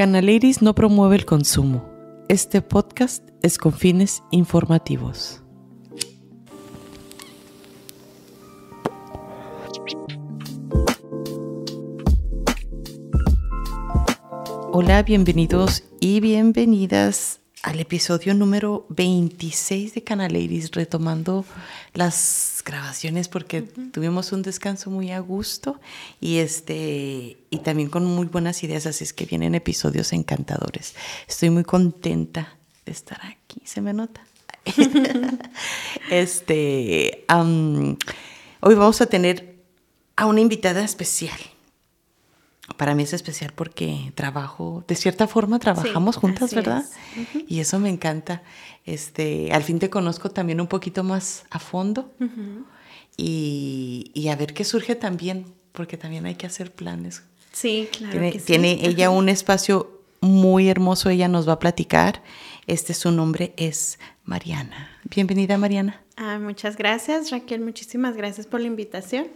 Canaleris no promueve el consumo. Este podcast es con fines informativos. Hola, bienvenidos y bienvenidas al episodio número 26 de Canaleris, retomando las grabaciones porque tuvimos un descanso muy a gusto y este y también con muy buenas ideas, así es que vienen episodios encantadores. Estoy muy contenta de estar aquí, se me nota. este, hoy vamos a tener a una invitada especial para mí es especial porque trabajo, de cierta forma trabajamos juntas, ¿verdad? Y eso me encanta. Este, al fin te conozco también un poquito más a fondo y, y, a ver qué surge también, porque también hay que hacer planes. Sí, claro. Tiene, tiene ella un espacio muy hermoso, ella nos va a platicar. Este su nombre es Mariana. Bienvenida, Mariana. Ah, muchas gracias, Raquel. Muchísimas gracias por la invitación.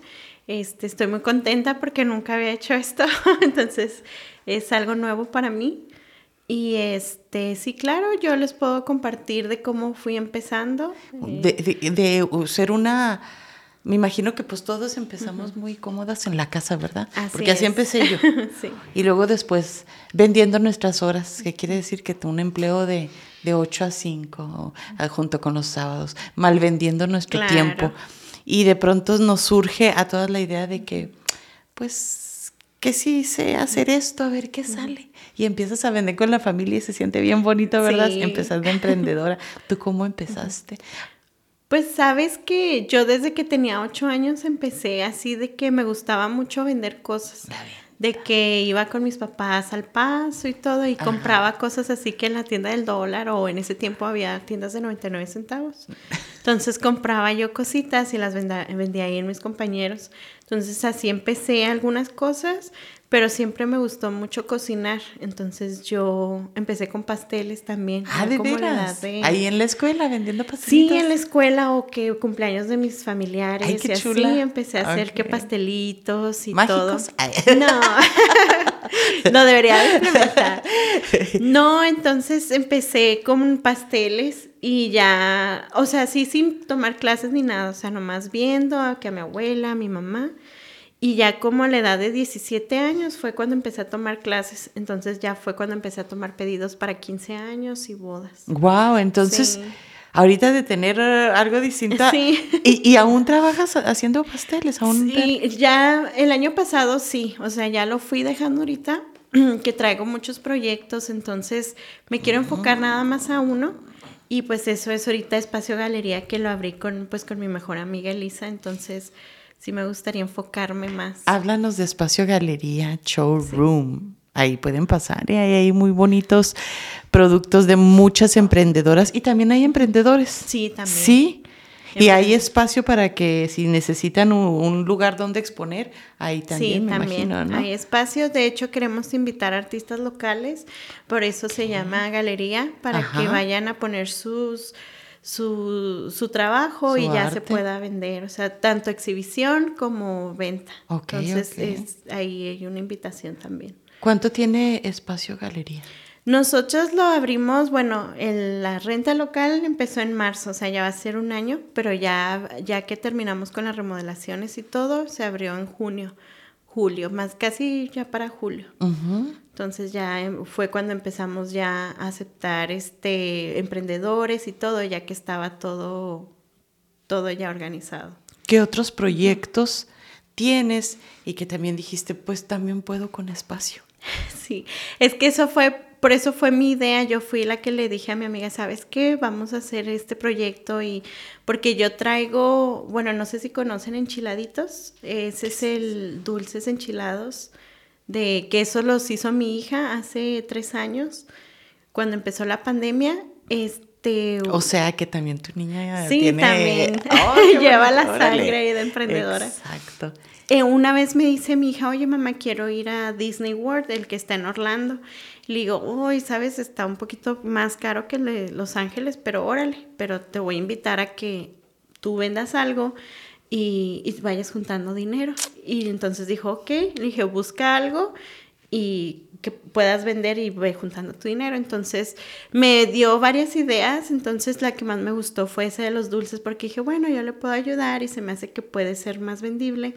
Este, estoy muy contenta porque nunca había hecho esto, entonces es algo nuevo para mí. Y este, sí, claro, yo les puedo compartir de cómo fui empezando. De, de, ser una, me imagino que pues todos empezamos muy cómodas en la casa, ¿verdad? Porque así empecé yo. sí. Y luego después vendiendo nuestras horas, que quiere decir que un empleo de, de 8 a 5, junto con los sábados, mal vendiendo nuestro tiempo y de pronto nos surge a todas la idea de que, pues, que sí sé hacer esto, a ver qué sale. Y empiezas a vender con la familia y se siente bien bonito, ¿verdad? Empezar de emprendedora. ¿Tú cómo empezaste? Pues sabes que yo desde que tenía ocho años empecé así de que me gustaba mucho vender cosas de que iba con mis papás al paso y todo y compraba cosas así que en la tienda del dólar o en ese tiempo había tiendas de 99 centavos. Entonces compraba yo cositas y las vendía, ahí en mis compañeros. Entonces así empecé algunas cosas, pero siempre me gustó mucho cocinar. Entonces yo empecé con pasteles también. Ah, ¿de veras? Ahí en la escuela vendiendo pastelitos. Sí, en la escuela o que cumpleaños de mis familiares. Ay, qué y así empecé a hacer que pastelitos y ¿Mágicos? todo. No. no debería de No, entonces empecé con pasteles y ya, o sea, sí sin tomar clases ni nada, o sea, nomás viendo a que a mi abuela, a mi mamá. Y ya como a la edad de 17 años fue cuando empecé a tomar clases. Entonces ya fue cuando empecé a tomar pedidos para 15 años y bodas. Wow, entonces ahorita de tener eh, algo distinto. Sí. ¿Y, aún trabajas haciendo pasteles? ¿Aún sí, ya el año pasado sí. O sea, ya lo fui dejando ahorita, que traigo muchos proyectos. Entonces me quiero enfocar nada más a uno. Y pues eso es ahorita Espacio Galería que lo abrí con, pues, con mi mejor amiga Elisa. Entonces sí me gustaría enfocarme más. Háblanos de Espacio Galería Showroom. Ahí pueden pasar y ahí hay muy bonitos productos de muchas emprendedoras y también hay emprendedores. Sí, también. Sí. Y hay espacio para que si necesitan un, lugar donde exponer, ahí también, sí, también. Hay espacio, de hecho queremos invitar artistas locales, por eso se llama galería, para que vayan a poner sus su, su trabajo y ya se pueda vender, o sea, tanto exhibición como venta. Entonces ahí hay una invitación también. ¿Cuánto tiene espacio galería? Nosotros lo abrimos, bueno, la renta local empezó en marzo, o sea, ya va a ser un año, pero ya, ya que terminamos con las remodelaciones y todo, se abrió en junio, julio, más casi ya para julio. Entonces ya em, fue cuando empezamos ya a aceptar este emprendedores y todo, ya que estaba todo, todo ya organizado. ¿Qué otros proyectos tienes y que también dijiste, pues también puedo con espacio? Sí, es que eso fue, por eso fue mi idea. Yo fui la que le dije a mi amiga, ¿sabes qué? Vamos a hacer este proyecto y porque yo traigo, bueno, no sé si conocen enchiladitos, ese es el dulces enchilados de que eso los hizo mi hija hace tres años, cuando empezó la pandemia. Este, o sea que también tu niña sí, también lleva la sangre ahí de emprendedora. Exacto. Eh, una vez me dice mi hija, oye mamá, quiero ir a Disney World, el que está en Orlando. Le digo, uy, sabes, está un poquito más caro que Los Ángeles, pero órale, pero te voy a invitar a que tú vendas algo y, vayas juntando dinero. Y entonces dijo, ok, le dije, busca algo y que puedas vender y ve juntando tu dinero. Entonces me dio varias ideas, entonces la que más me gustó fue esa de los dulces porque dije, bueno, yo le puedo ayudar y se me hace que puede ser más vendible.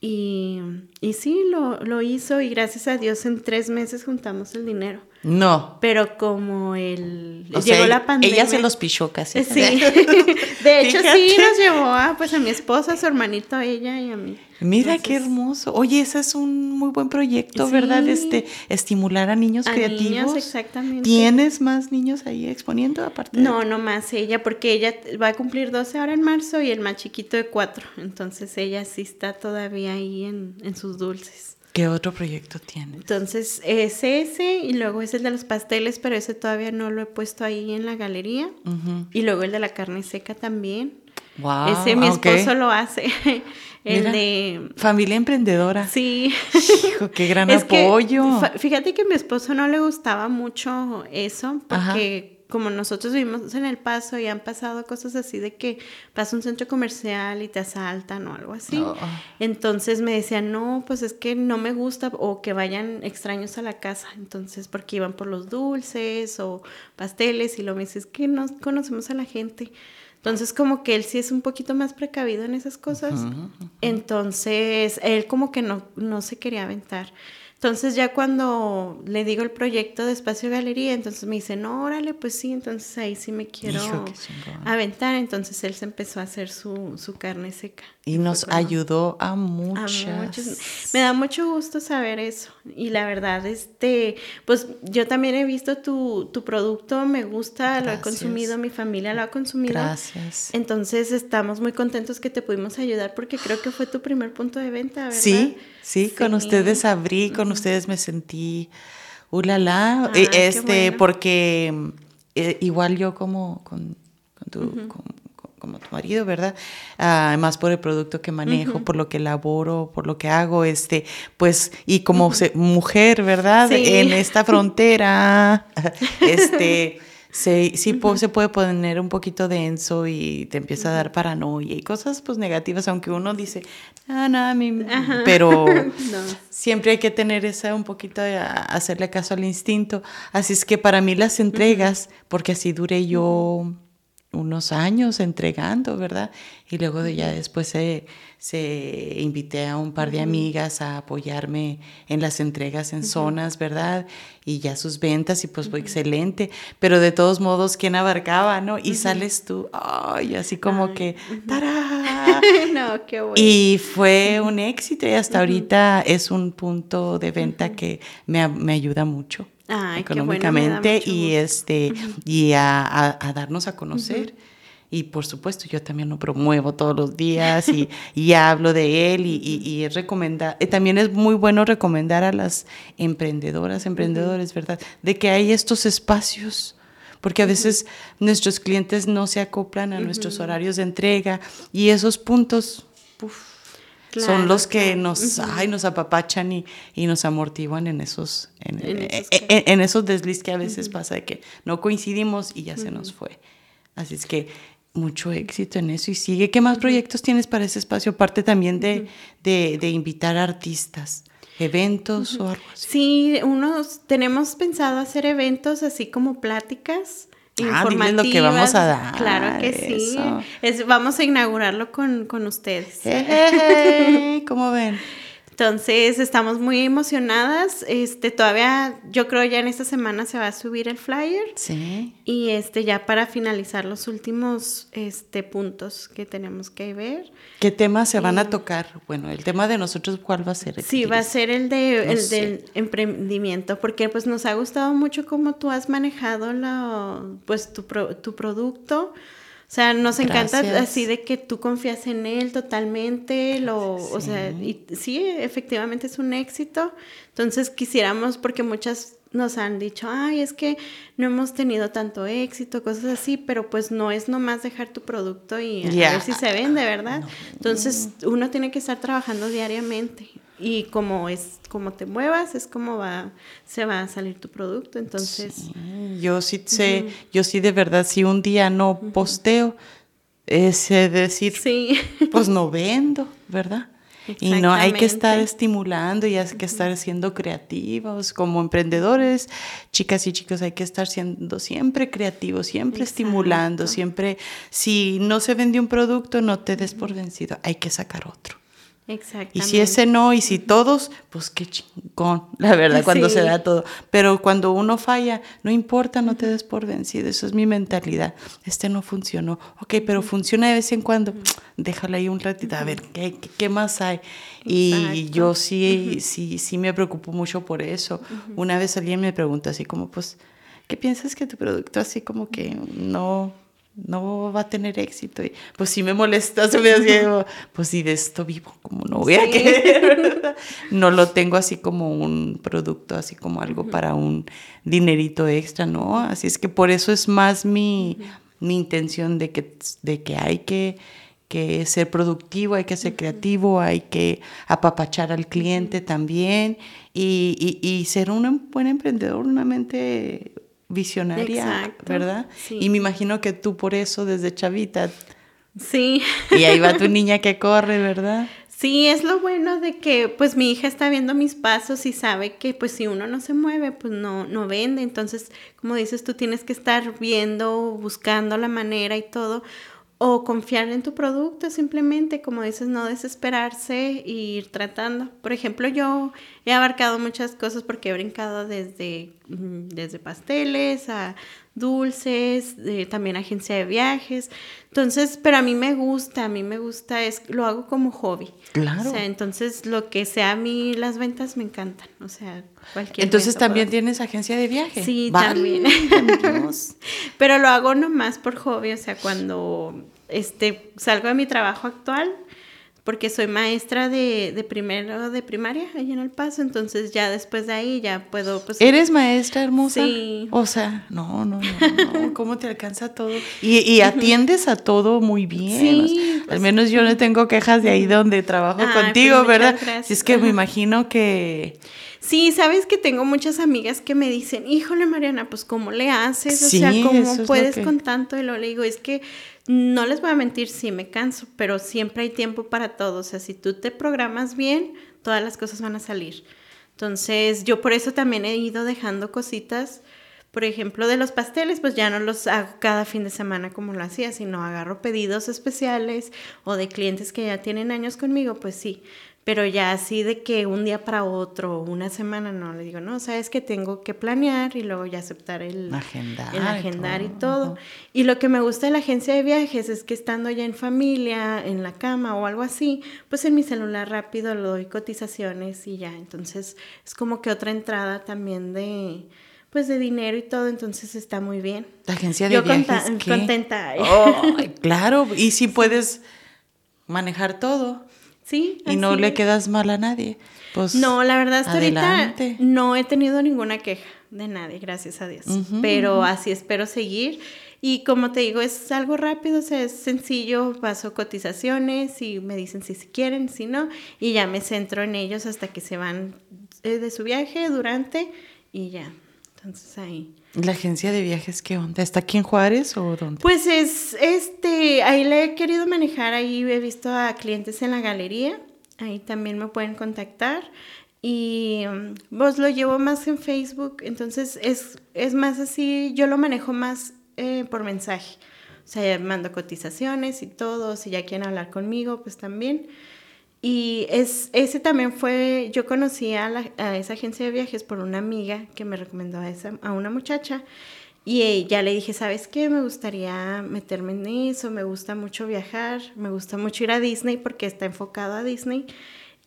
Y, y sí, lo, lo hizo y gracias a Dios en tres meses juntamos el dinero. No. Pero como el llegó la pandemia. Ella se los pichó casi. Sí. de hecho, sí nos llevó a pues a mi esposa, a su hermanito, a ella y a mí. Mira qué hermoso. Oye, ese es un muy buen proyecto, ¿verdad? Este, estimular a niños a creativos. Niños, exactamente. ¿Tienes más niños ahí exponiendo aparte? No, no más ella, porque ella va a cumplir 12 ahora en marzo y el más chiquito de 4. Entonces ella sí está todavía ahí en, en sus dulces. ¿Qué otro proyecto tiene? Entonces, es ese y luego es el de los pasteles, pero ese todavía no lo he puesto ahí en la galería. Y luego el de la carne seca también. Wow, ese mi esposo lo hace. el de... Familia emprendedora. Sí. Hijo, qué gran apoyo. fíjate que a mi esposo no le gustaba mucho eso porque como nosotros vivimos en El Paso y han pasado cosas así de que pasa un centro comercial y te asaltan o algo así. Entonces me decían, no, pues es que no me gusta o que vayan extraños a la casa. Entonces, porque iban por los dulces o pasteles y lo me dice, es que no conocemos a la gente. Entonces, como que él sí es un poquito más precavido en esas cosas. Entonces, él como que no, no se quería aventar. Entonces ya cuando le digo el proyecto de Espacio Galería, entonces me dice, no, órale, pues sí, entonces ahí sí me quiero aventar. Entonces él se empezó a hacer su, su carne seca. Y nos ayudó a muchas. Me da mucho gusto saber eso. Y la verdad, este, pues yo también he visto tu, tu producto, me gusta, lo he consumido, mi familia lo ha consumido. Gracias. Entonces estamos muy contentos que te pudimos ayudar porque creo que fue tu primer punto de venta, ¿verdad? Sí, sí, con ustedes abrí, con ustedes me sentí, ulala, uh, este, porque eh, igual yo como con, tu como tu marido, ¿verdad? Además por el producto que manejo, por lo que laboro, por lo que hago, este, pues, y como mujer, ¿verdad? En esta frontera, este, se, sí se puede poner un poquito denso y te empieza a dar paranoia y cosas pues negativas, aunque uno dice, ah, no, a mí, pero siempre hay que tener esa un poquito de hacerle caso al instinto. Así es que para mí las entregas, porque así duré yo unos años entregando, ¿verdad? Y luego de ya después se, se, invité a un par de amigas a apoyarme en las entregas en zonas, ¿verdad? Y ya sus ventas y pues fue excelente, pero de todos modos, ¿quién abarcaba, no? Y sales tú, ay, así como que, ¡tará! no, qué bueno. Y fue un éxito y hasta ahorita es un punto de venta que me, me ayuda mucho económicamente y este y a, darnos a conocer. Y por supuesto, yo también lo promuevo todos los días y, y hablo de él y, y, eh, también es muy bueno recomendar a las emprendedoras, emprendedores, ¿verdad? De que hay estos espacios, porque a veces nuestros clientes no se acoplan a nuestros horarios de entrega y esos puntos, son los que nos, ay, nos apapachan y, y, nos amortiguan en esos, en, e, e, esos, desliz que a veces pasa de que no coincidimos y ya se nos fue. Así es que mucho éxito en eso y sigue. ¿Qué más proyectos tienes para ese espacio? Aparte también de, de, de invitar artistas eventos o algo así. Sí, unos tenemos pensado hacer eventos así como pláticas Ah, lo que vamos a dar. Claro que sí. Es, vamos a inaugurarlo con, con ustedes. ¿Cómo ven? Entonces estamos muy emocionadas. Este todavía, yo creo ya en esta semana se va a subir el flyer. Sí. Y este ya para finalizar los últimos este puntos que tenemos que ver. ¿Qué temas se van a tocar? Bueno, el tema de nosotros, ¿cuál va a ser? Sí, va a ser el de el del emprendimiento, porque pues nos ha gustado mucho cómo tú has manejado la, pues tu, tu producto. O sea, nos encanta así de que tú confías en él totalmente, lo, o sea, y sí, efectivamente es un éxito. Entonces quisiéramos, porque muchas nos han dicho, ay, es que no hemos tenido tanto éxito, cosas así, pero pues no es nomás dejar tu producto y a ver si se vende, ¿verdad? Entonces uno tiene que estar trabajando diariamente y como es como te muevas es como va se va a salir tu producto entonces yo sí sé yo sí de verdad si un día no posteo es decir sí. pues no vendo verdad Y no hay que estar estimulando y hay que estar siendo creativos. Como emprendedores, chicas y chicos, hay que estar siendo siempre creativos, siempre estimulando, siempre, si no se vende un producto, no te des por vencido, hay que sacar otro. Exactamente. Y si ese no, y si todos, pues qué chingón, la verdad, cuando se da todo. Pero cuando uno falla, no importa, no te des por vencido, eso es mi mentalidad. Este no funcionó, ok, pero funciona de vez en cuando, déjala ahí un ratito, a ver, ¿qué, qué, más hay? Y yo sí, sí, sí me preocupo mucho por eso. Una vez alguien me preguntó así como, pues, ¿qué piensas que tu producto así como que no no va a tener éxito. Y pues si me molesta, se me hace, pues si de esto vivo, como no voy a querer, no lo tengo así como un producto, así como algo para un dinerito extra, ¿no? Así es que por eso es más mi, mi intención de que, de que hay que, que ser productivo, hay que ser creativo, hay que apapachar al cliente también y, y, y ser un buen emprendedor, una mente visionaria, ¿verdad? Y me imagino que tú por eso desde chavita. Sí. Y ahí va tu niña que corre, ¿verdad? Sí, es lo bueno de que pues mi hija está viendo mis pasos y sabe que pues si uno no se mueve, pues no, no vende. Entonces, como dices, tú tienes que estar viendo, buscando la manera y todo o confiar en tu producto, simplemente, como dices, no desesperarse e ir tratando. Por ejemplo, yo he abarcado muchas cosas porque he brincado desde, mm, desde pasteles a dulces, también agencia de viajes. Entonces, pero a mí me gusta, a mí me gusta, es, lo hago como hobby. Claro. O sea, entonces lo que sea a mí, las ventas me encantan. O sea, cualquier. Entonces también tienes agencia de viajes. Sí, también. pero lo hago nomás por hobby, o sea, cuando este, salgo de mi trabajo actual, porque soy maestra de, de, primero de primaria ahí en El Paso, entonces ya después de ahí ya puedo... Pues, ¿Eres maestra hermosa? Sí. O sea, no, no, no, no. ¿cómo te alcanza todo? Y, y atiendes a todo muy bien. Sí. al pues menos yo no tengo quejas de ahí donde trabajo pues contigo, ¿verdad? Si es que me imagino que... Sí, sabes que tengo muchas amigas que me dicen, híjole Mariana, pues ¿cómo le haces? O sea, ¿cómo puedes con tanto? Y lo le digo, es que no les voy a mentir, sí me canso, pero siempre hay tiempo para todo. O sea, si tú te programas bien, todas las cosas van a salir. Entonces, yo por eso también he ido dejando cositas. Por ejemplo, de los pasteles, pues ya no los hago cada fin de semana como lo hacía, sino agarro pedidos especiales o de clientes que ya tienen años conmigo, pues sí. Pero ya así de que un día para otro, una semana, no, le digo, no, sabes que tengo que planear y luego ya aceptar el agendar, el agendar y todo. Y lo que me gusta de la agencia de viajes es que estando ya en familia, en la cama o algo así, pues en mi celular rápido le doy cotizaciones y ya, entonces es como que otra entrada también de pues de dinero y todo, entonces está muy bien. La agencia de viajes. Yo contenta. Oh, claro, y si puedes manejar todo. Sí. Y no le quedas mal a nadie. Pues, no, la verdad hasta ahorita no he tenido ninguna queja de nadie, gracias a Dios. Pero así espero seguir. Y como te digo, es algo rápido, o sea, es sencillo, paso cotizaciones y me dicen si quieren, si no, y ya me centro en ellos hasta que se van eh, de su viaje durante y ya. Entonces ahí. ¿La agencia de viajes qué onda? ¿Está aquí en Juárez o dónde? Pues es, este, ahí le he querido manejar, ahí he visto a clientes en la galería, ahí también me pueden contactar y vos lo llevo más en Facebook, entonces es, es más así, yo lo manejo más eh, por mensaje, o sea, mando cotizaciones y todo, si ya quieren hablar conmigo, pues también. Y es, ese también fue, yo conocí a, esa agencia de viajes por una amiga que me recomendó a, esa, a una muchacha y ya le dije, ¿sabes qué? Me gustaría meterme en eso, me gusta mucho viajar, me gusta mucho ir a Disney porque está enfocado a Disney.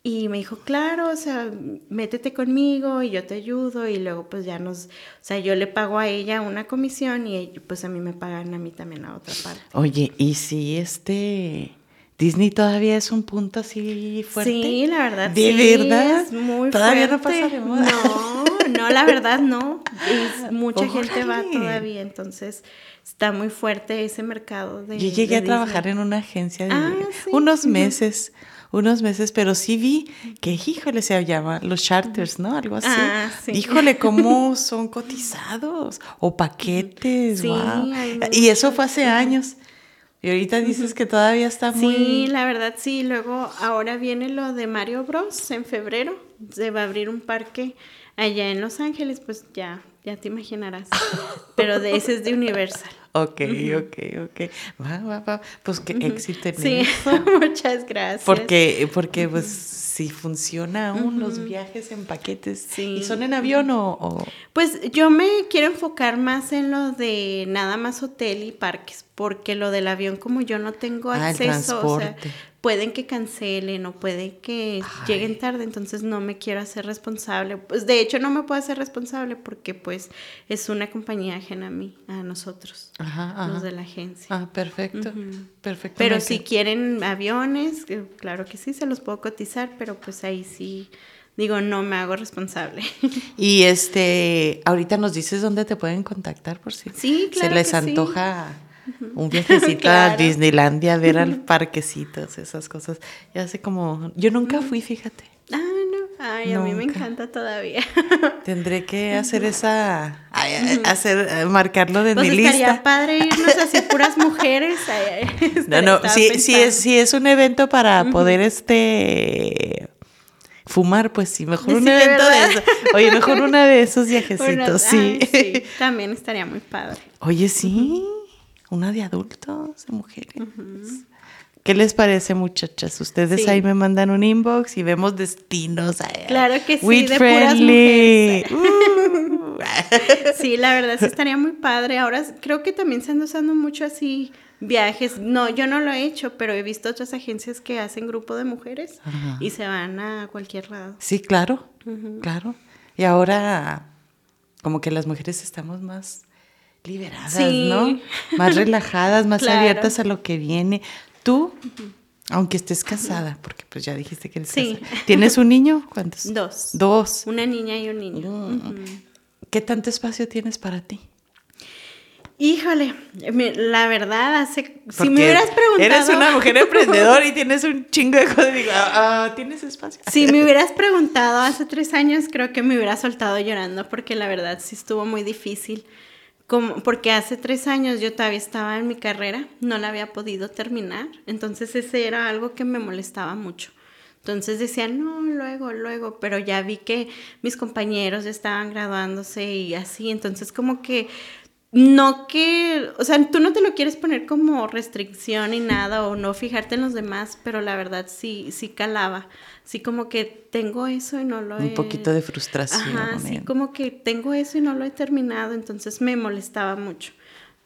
Y me dijo, claro, o sea, métete conmigo y yo te ayudo y luego pues ya nos, o sea, yo le pago a ella una comisión y pues a mí me pagan a mí también la otra parte. Oye, ¿y si este Disney todavía es un punto así fuerte. Sí, la verdad. ¿De verdad? Es muy todavía no pasa de moda. No, no, la verdad no. mucha gente va todavía, entonces está muy fuerte ese mercado de. Yo llegué a trabajar en una agencia de ah, unos meses. Unos meses, pero sí vi que, híjole, se llama los charters, ¿no? Algo así. Ah, sí. Híjole, cómo son cotizados o paquetes. Sí, Y eso fue hace años. Y ahorita dices que todavía está muy... Sí, la verdad sí. Luego ahora viene lo de Mario Bros. en febrero. Se va a abrir un parque allá en Los Ángeles, pues ya, ya te imaginarás. Pero de ese es de Universal. Ok, ok, ok. Va, va, va. Pues qué éxito en Sí, muchas gracias. Porque, porque pues si funciona aún los viajes en paquetes. Sí. ¿Y son en avión o, Pues yo me quiero enfocar más en lo de nada más hotel y parques, porque lo del avión como yo no tengo ah, acceso, o sea, pueden que cancelen o puede que lleguen tarde, entonces no me quiero hacer responsable. Pues de hecho no me puedo hacer responsable porque pues es una compañía ajena a mí, a nosotros, ajá, los de la agencia. Ah, perfecto, perfecto. Pero si quieren aviones, eh, claro que sí, se los puedo cotizar, pero pues ahí sí digo, no me hago responsable. Y este, ahorita nos dices dónde te pueden contactar por si sí, claro se les antoja un viajecito a Disneylandia, a ver al parquecitos, esas cosas. Ya sé como, yo nunca fui, fíjate. Ah, no. Ay, a mí me encanta todavía. Tendré que hacer esa, hacer, eh, marcarlo de pues mi estaría padre irnos así puras mujeres. no, no, sí, sí es, sí es un evento para poder este fumar, pues sí, mejor un evento de eso. Oye, mejor uno de esos viajecitos, sí. sí. También estaría muy padre. Oye, sí una de adultos, de mujeres. ¿Qué les parece, muchachas? Ustedes ahí me mandan un inbox y vemos destinos. Claro que sí, de puras mujeres. Uh. sí, la verdad sí estaría muy padre. Ahora creo que también se anda usando mucho así viajes. No, yo no lo he hecho, pero he visto otras agencias que hacen grupo de mujeres y se van a cualquier lado. Sí, claro, claro. Y ahora como que las mujeres estamos más liberadas, ¿no? Más relajadas, más abiertas a lo que viene. Tú, aunque estés casada, porque pues ya dijiste que eres sí. casada. ¿Tienes un niño? ¿Cuántos? Dos. Dos. Una niña y un niño. Mm. ¿Qué tanto espacio tienes para ti? Híjole, la verdad, hace, si me hubieras preguntado... Eres una mujer emprendedora y tienes un chingo de cosas, digo, ah, ¿tienes espacio? Si me hubieras preguntado hace tres años, creo que me hubiera soltado llorando porque la verdad sí estuvo muy difícil. Porque hace tres años yo todavía estaba en mi carrera, no la había podido terminar, entonces ese era algo que me molestaba mucho. Entonces decía, no, luego, luego, pero ya vi que mis compañeros estaban graduándose y así, entonces como que no que, o sea, tú no te lo quieres poner como restricción y nada, o no fijarte en los demás, pero la verdad sí, sí calaba. Sí, como que tengo eso y no lo he... Un poquito de frustración. Ajá, sí, como que tengo eso y no lo he terminado, entonces me molestaba mucho.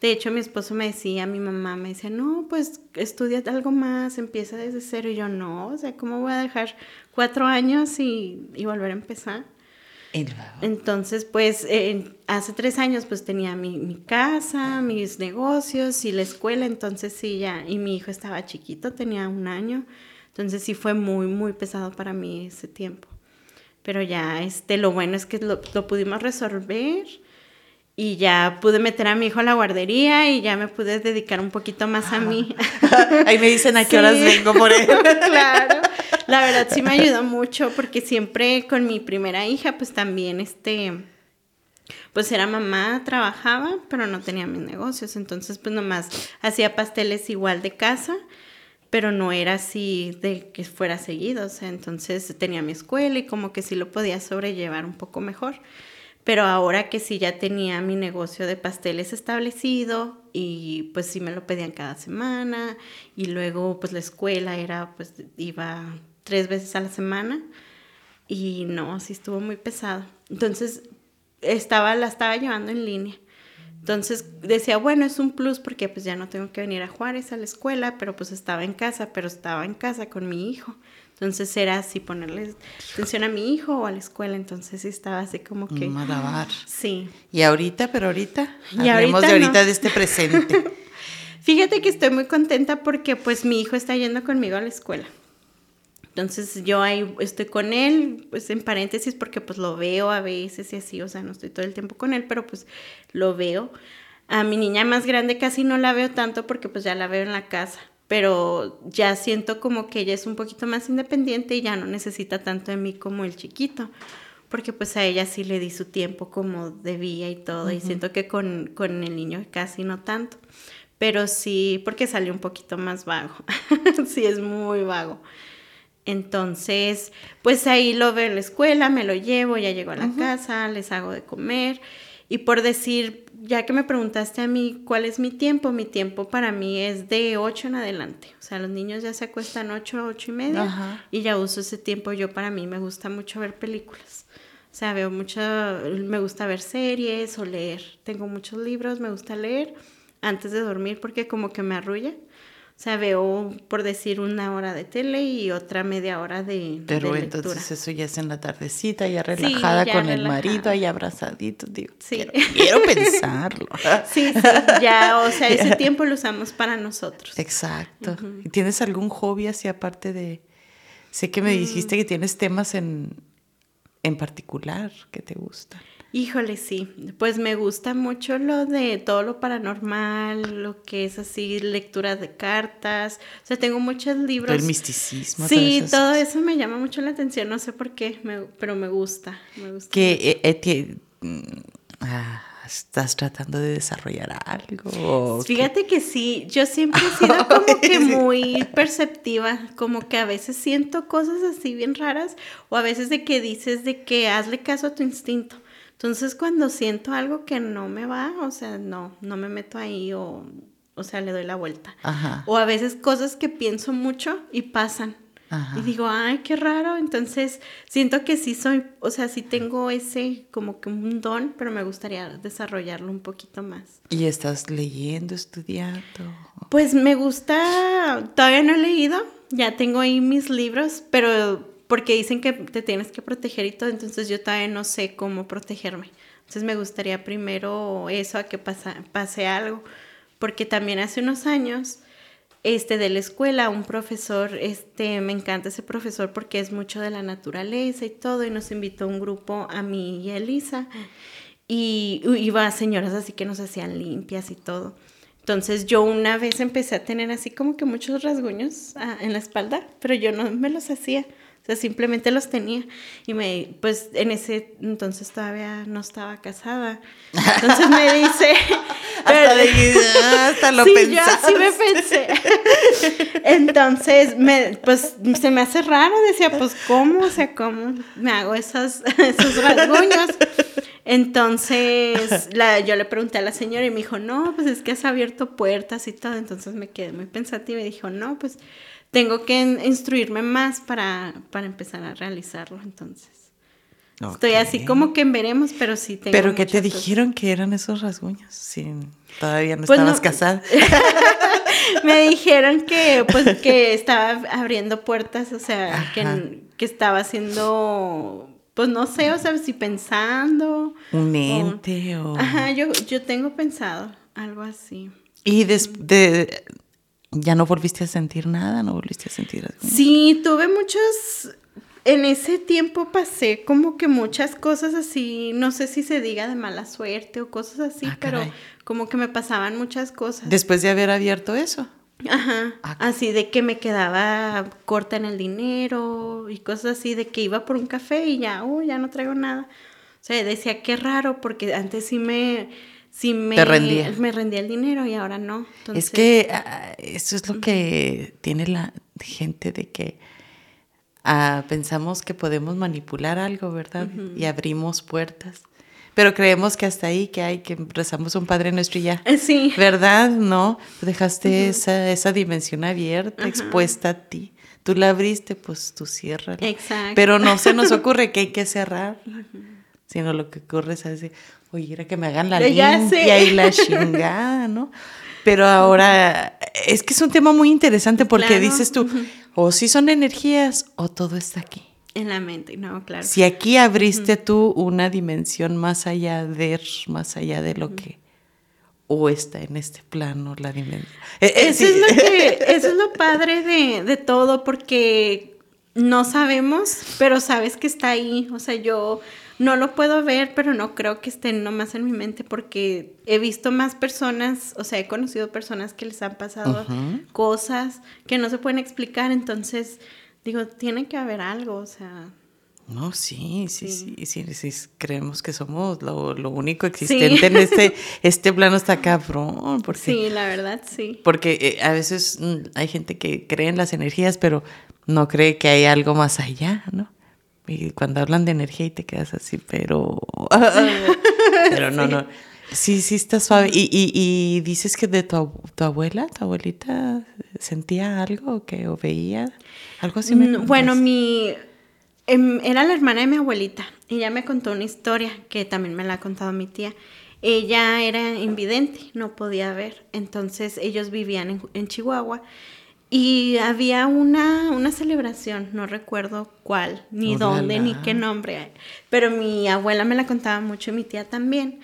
De hecho, mi esposo me decía, mi mamá me decía, no, pues estudia algo más, empieza desde cero. Y yo, no, o sea, ¿cómo voy a dejar cuatro años y, y volver a empezar? Entonces, pues hace tres años pues tenía mi, casa, mis negocios y la escuela, entonces sí, ya, y mi hijo estaba chiquito, tenía un año, entonces sí fue muy, muy pesado para mí ese tiempo. Pero ya, este, lo bueno es que lo, lo pudimos resolver y ya pude meter a mi hijo a la guardería y ya me pude dedicar un poquito más a mí. Ahí me dicen a qué horas vengo por él. claro la verdad sí me ayudó mucho porque siempre con mi primera hija, pues también este, pues era mamá, trabajaba, pero no tenía mis negocios. Entonces, pues nomás hacía pasteles igual de casa, pero no era así de que fuera seguido. O sea, entonces tenía mi escuela y como que sí lo podía sobrellevar un poco mejor. Pero ahora que sí ya tenía mi negocio de pasteles establecido y pues sí me lo pedían cada semana y luego pues la escuela era pues iba tres veces a la semana y no, sí estuvo muy pesado. Entonces, estaba, la estaba llevando en línea. Entonces decía, bueno, es un plus porque pues ya no tengo que venir a Juárez a la escuela, pero pues estaba en casa, pero estaba en casa con mi hijo. Entonces era así ponerle atención a mi hijo o a la escuela, entonces estaba así como que... Malabar. Sí. Y ahorita, pero ahorita, y hablemos de ahorita de este presente. Fíjate que estoy muy contenta porque pues mi hijo está yendo conmigo a la escuela. Entonces yo ahí estoy con él, pues en paréntesis porque pues lo veo a veces y así, o sea, no estoy todo el tiempo con él, pero pues lo veo. A mi niña más grande casi no la veo tanto porque pues ya la veo en la casa, pero ya siento como que ella es un poquito más independiente y ya no necesita tanto de mí como el chiquito, porque pues a ella sí le di su tiempo como debía y todo, y siento que con, con el niño casi no tanto pero sí, porque salió un poquito más vago. sí, es muy vago. Entonces, pues ahí lo veo en la escuela, me lo llevo, ya llego a la casa, les hago de comer. Y por decir, ya que me preguntaste a mí cuál es mi tiempo, mi tiempo para mí es de 8 en adelante. O sea, los niños ya se acuestan 8, 8 y media y ya uso ese tiempo. Yo para mí me gusta mucho ver películas. O sea, veo mucho, me gusta ver series o leer. Tengo muchos libros, me gusta leer antes de dormir porque como que me arrulla. O sea, veo, por decir, una hora de tele y otra media hora de Pero entonces eso ya es en la tardecita, ya relajada con el marido, ahí abrazadito, digo, sí. quiero, pensarlo. sí, sí, ya, o sea, ese tiempo lo usamos para nosotros. Exacto. ¿Y tienes algún hobby así aparte de...? Sé que me dijiste mm. que tienes temas en, en particular que te gustan. Híjole, sí. Pues me gusta mucho lo de todo lo paranormal, lo que es así, lectura de cartas. O sea, tengo muchos libros. el misticismo. Sí, todo eso me llama mucho la atención. No sé por qué, pero me gusta. Me gusta que eh, eh, mm, ah, estás tratando de desarrollar algo. Fíjate que sí. Yo siempre he sido como que muy perceptiva. Como que a veces siento cosas así bien raras. O a veces de que dices de que hazle caso a tu instinto. Entonces cuando siento algo que no me va, o sea, no, no me meto ahí o, o sea, le doy la vuelta. O a veces cosas que pienso mucho y pasan. Y digo, ay, qué raro. Entonces, siento que sí soy, o sea, sí tengo ese como que un don, pero me gustaría desarrollarlo un poquito más. ¿Y estás leyendo, estudiando? Pues me gusta, todavía no he leído, ya tengo ahí mis libros, pero porque dicen que te tienes que proteger y todo, entonces yo todavía no sé cómo protegerme. Entonces me gustaría primero eso, a que pase algo, porque también hace unos años, este, de la escuela, un profesor, este, me encanta ese profesor porque es mucho de la naturaleza y todo, y nos invitó un grupo a mí y a Elisa, y iba señoras así que nos hacían limpias y todo. Entonces yo una vez empecé a tener así como que muchos rasguños ah, en la espalda, pero yo no me los hacía. O sea, simplemente los tenía. Y me, pues en ese entonces todavía no estaba casada. Entonces me dice. hasta, hasta, lo sí, yo así me pensé. Entonces, me, pues se me hace raro. Decía, pues, ¿cómo? O sea, ¿cómo me hago esos, esos rasguños? Entonces, la, yo le pregunté a la señora y me dijo, no, pues es que has abierto puertas y todo. Entonces me quedé muy pensativa y dijo, no, pues tengo que instruirme más para, para empezar a realizarlo, entonces. Estoy así como que veremos, pero sí tengo. ¿Pero qué te dijeron que eran esos rasguños? Si todavía no pues estabas casada. me dijeron que, pues, que estaba abriendo puertas, o sea, que, que, estaba haciendo, pues no sé, o sea, si pensando. Un ente o. Ajá, yo, yo tengo pensado algo así. Y de, ¿Ya no volviste a sentir nada? ¿No volviste a sentir algo? Sí, tuve muchos... En ese tiempo pasé como que muchas cosas así, no sé si se diga de mala suerte o cosas así, ah, pero como que me pasaban muchas cosas. Después de haber abierto eso. Ajá, ah, así de que me quedaba corta en el dinero y cosas así, de que iba por un café y ya, oh, ya no traigo nada. O sea, decía, qué raro, porque antes sí me sí me, rendía. me rendía el dinero y ahora no. Es que ah, eso es lo que tiene la gente de que ah, pensamos que podemos manipular algo, ¿verdad? Y abrimos puertas. Pero creemos que hasta ahí que hay, que rezamos un Padre Nuestro y ya. Eh, sí. ¿Verdad? No, dejaste esa, esa dimensión abierta, expuesta a ti. Tú la abriste, pues tú cierras. Exacto. Pero no se nos ocurre que hay que cerrar, sino lo que ocurre es así, oye, era que me hagan la limpia y la chingada, ¿no? Pero ahora, es que es un tema muy interesante porque dices tú, o si son energías o todo está aquí. En la mente, no, claro. Si aquí abriste tú una dimensión más allá de, más allá de lo que o está en este plano la dimensión. Eh, eh, eso, es lo que, eso es lo padre de, de todo, porque no sabemos, pero sabes que está ahí. O sea, yo no lo puedo ver, pero no creo que esté nomás en mi mente porque he visto más personas, o sea, he conocido personas que les han pasado cosas que no se pueden explicar, entonces digo, tiene que haber algo, o sea. No, sí, sí, sí, sí, sí, creemos que somos lo, único existente en este, este plano está cabrón. Porque, sí, la verdad, sí. Porque eh, a veces mm, hay gente que cree en las energías, pero no cree que hay algo más allá, ¿no? Y cuando hablan de energía y te quedas así, pero... pero no, no. Sí, sí está suave. ¿Y, y, y dices que de tu, tu, abuela, tu abuelita, sentía algo o que o veía algo así? Bueno, mi Em, era la hermana de mi abuelita. Ella me contó una historia que también me la ha contado mi tía. Ella era invidente, no podía ver. Entonces ellos vivían en, Chihuahua y había una, una, celebración, no recuerdo cuál, ni dónde, ni qué nombre. Pero mi abuela me la contaba mucho y mi tía también,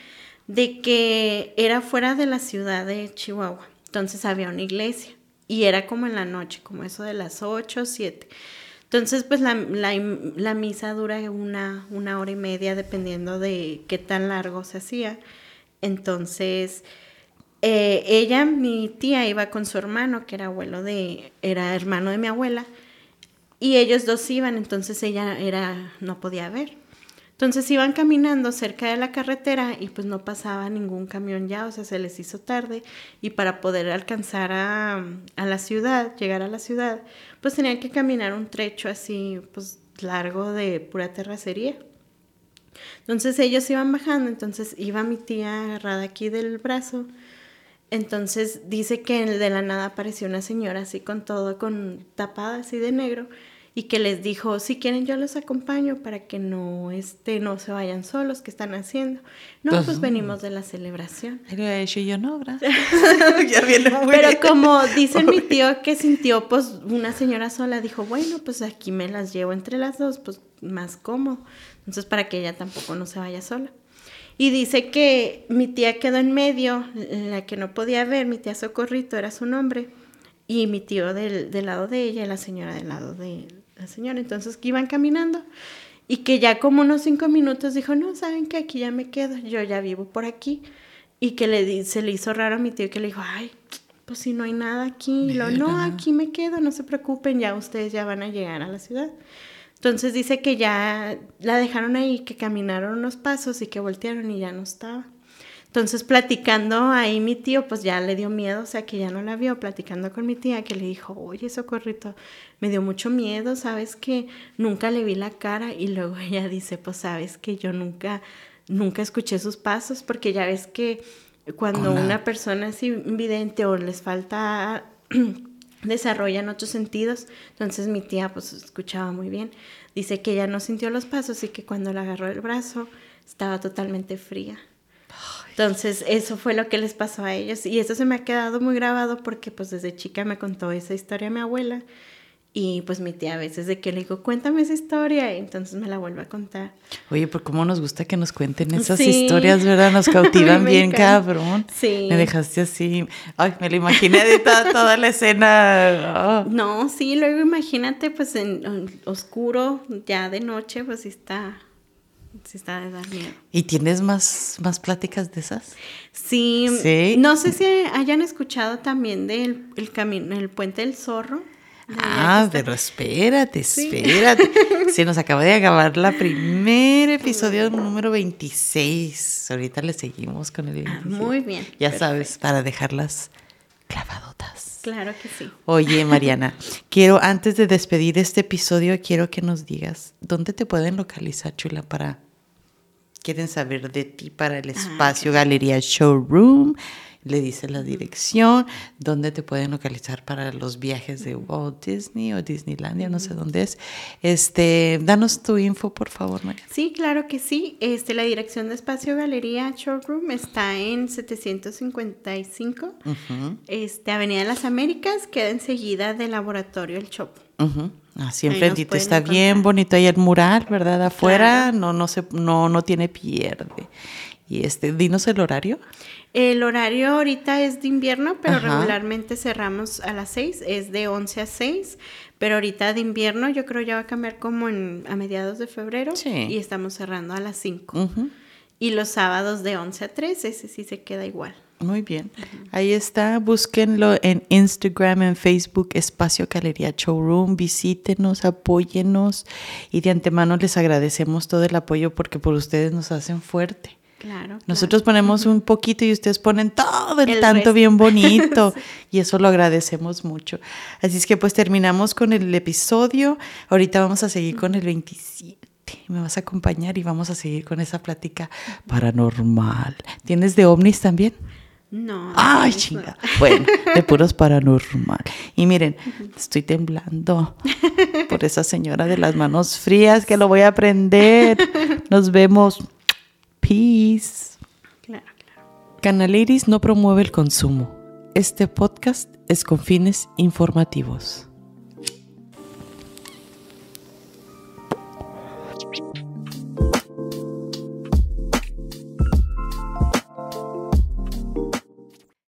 de que era fuera de la ciudad de Chihuahua. Entonces había una iglesia y era como en la noche, como eso de las 8 o 7. Entonces, pues la, la, misa dura una, una hora y media dependiendo de qué tan largo se hacía. Entonces, eh, ella, mi tía, iba con su hermano, que era abuelo de, era hermano de mi abuela, y ellos dos iban, entonces ella era, no podía ver. Entonces iban caminando cerca de la carretera y pues no pasaba ningún camión ya, o sea, se les hizo tarde y para poder alcanzar a, a la ciudad, llegar a la ciudad, pues tenían que caminar un trecho así, pues largo de pura terracería. Entonces ellos iban bajando, entonces iba mi tía agarrada aquí del brazo. Entonces dice que de la nada apareció una señora así con todo, con tapada así de negro y que les dijo, si quieren yo los acompaño para que no, este, no se vayan solos, ¿qué están haciendo? No, pues, venimos de la celebración. Y yo no, gracias. Pero como dice mi tío que sintió pues una señora sola, dijo, bueno, pues aquí me las llevo entre las dos, pues más cómodo. Entonces para que ella tampoco no se vaya sola. Y dice que mi tía quedó en medio, la que no podía ver, mi tía Socorrito era su nombre, y mi tío del, del lado de ella y la señora del lado de, la señora. Entonces que iban caminando y que ya como unos cinco minutos dijo, no, saben que aquí ya me quedo, yo ya vivo por aquí. Y que le, se le hizo raro a mi tío que le dijo, ay, pues si no hay nada aquí. Lo, no, aquí me quedo, no se preocupen, ya ustedes ya van a llegar a la ciudad. Entonces dice que ya la dejaron ahí, que caminaron unos pasos y que voltearon y ya no estaba. Entonces, platicando ahí mi tío, pues ya le dio miedo, o sea, que ya no la vio, platicando con mi tía, que le dijo, oye, socorrito, me dio mucho miedo, sabes que nunca le vi la cara y luego ella dice, pues sabes que yo nunca, nunca escuché sus pasos, porque ya ves que cuando una persona es invidente o les falta desarrollan otros sentidos. Entonces mi tía pues escuchaba muy bien. Dice que ella no sintió los pasos y que cuando le agarró el brazo estaba totalmente fría. Entonces, eso fue lo que les pasó a ellos. Y eso se me ha quedado muy grabado porque pues desde chica me contó esa historia mi abuela. Y pues mi tía a veces de que le digo, cuéntame esa historia, y entonces me la vuelve a contar. Oye, pues cómo nos gusta que nos cuenten esas historias, ¿verdad? Nos cautivan bien, cabrón. Sí. Me dejaste así, ay, me lo imaginé de toda, la escena. Oh. No, sí, luego imagínate pues en oscuro, ya de noche, pues sí está sí está de dar miedo. ¿Y tienes más, más pláticas de esas? Sí, No sé si hayan escuchado también del el camino, el puente del zorro. Ah, pero espérate, espérate. Se nos acaba de acabar la primer episodio número 26. Ahorita le seguimos con el 26. Ah, muy bien. Ya sabes, para dejarlas clavadotas. Claro que sí. Oye, Mariana, quiero, antes de despedir este episodio, quiero que nos digas dónde te pueden localizar, Chula, para quieren saber de ti para el ah, espacio Galería Showroom. Le dice la dirección, dónde te pueden localizar para los viajes de Walt Disney o Disneylandia, no sé dónde es. Este, danos tu info, por favor, María. Sí, claro que sí. Este, la dirección de Espacio Galería Showroom está en 755, este, Avenida de las Américas, queda enseguida del laboratorio El Chopo. Así enfrentito está bien bonito ahí el mural, ¿verdad? Afuera no no se no no tiene pierde. Y este, dinos el horario. El horario ahorita es de invierno, pero regularmente cerramos a las 6, es de 11 a 6, pero ahorita de invierno yo creo ya va a cambiar como en, a mediados de febrero y estamos cerrando a las 5. Y los sábados de 11 a 3, ese sí se queda igual. Muy bien. Ahí está. Búsquenlo en Instagram, en Facebook, Espacio Galería Showroom. Visítenos, apóyenos. Y de antemano les agradecemos todo el apoyo porque por ustedes nos hacen fuerte. Claro. Nosotros ponemos un poquito y ustedes ponen todo el, tanto bien bonito. Y eso lo agradecemos mucho. Así es que pues terminamos con el episodio. Ahorita vamos a seguir con el 27 me vas a acompañar y vamos a seguir con esa plática paranormal. ¿Tienes de ovnis también? No. Ay, chinga. Bueno, de puros paranormal. Y miren, estoy temblando por esa señora de las manos frías que lo voy a aprender. Nos vemos. Peace. Claro, claro. Canal Iris no promueve el consumo. Este podcast es con fines informativos.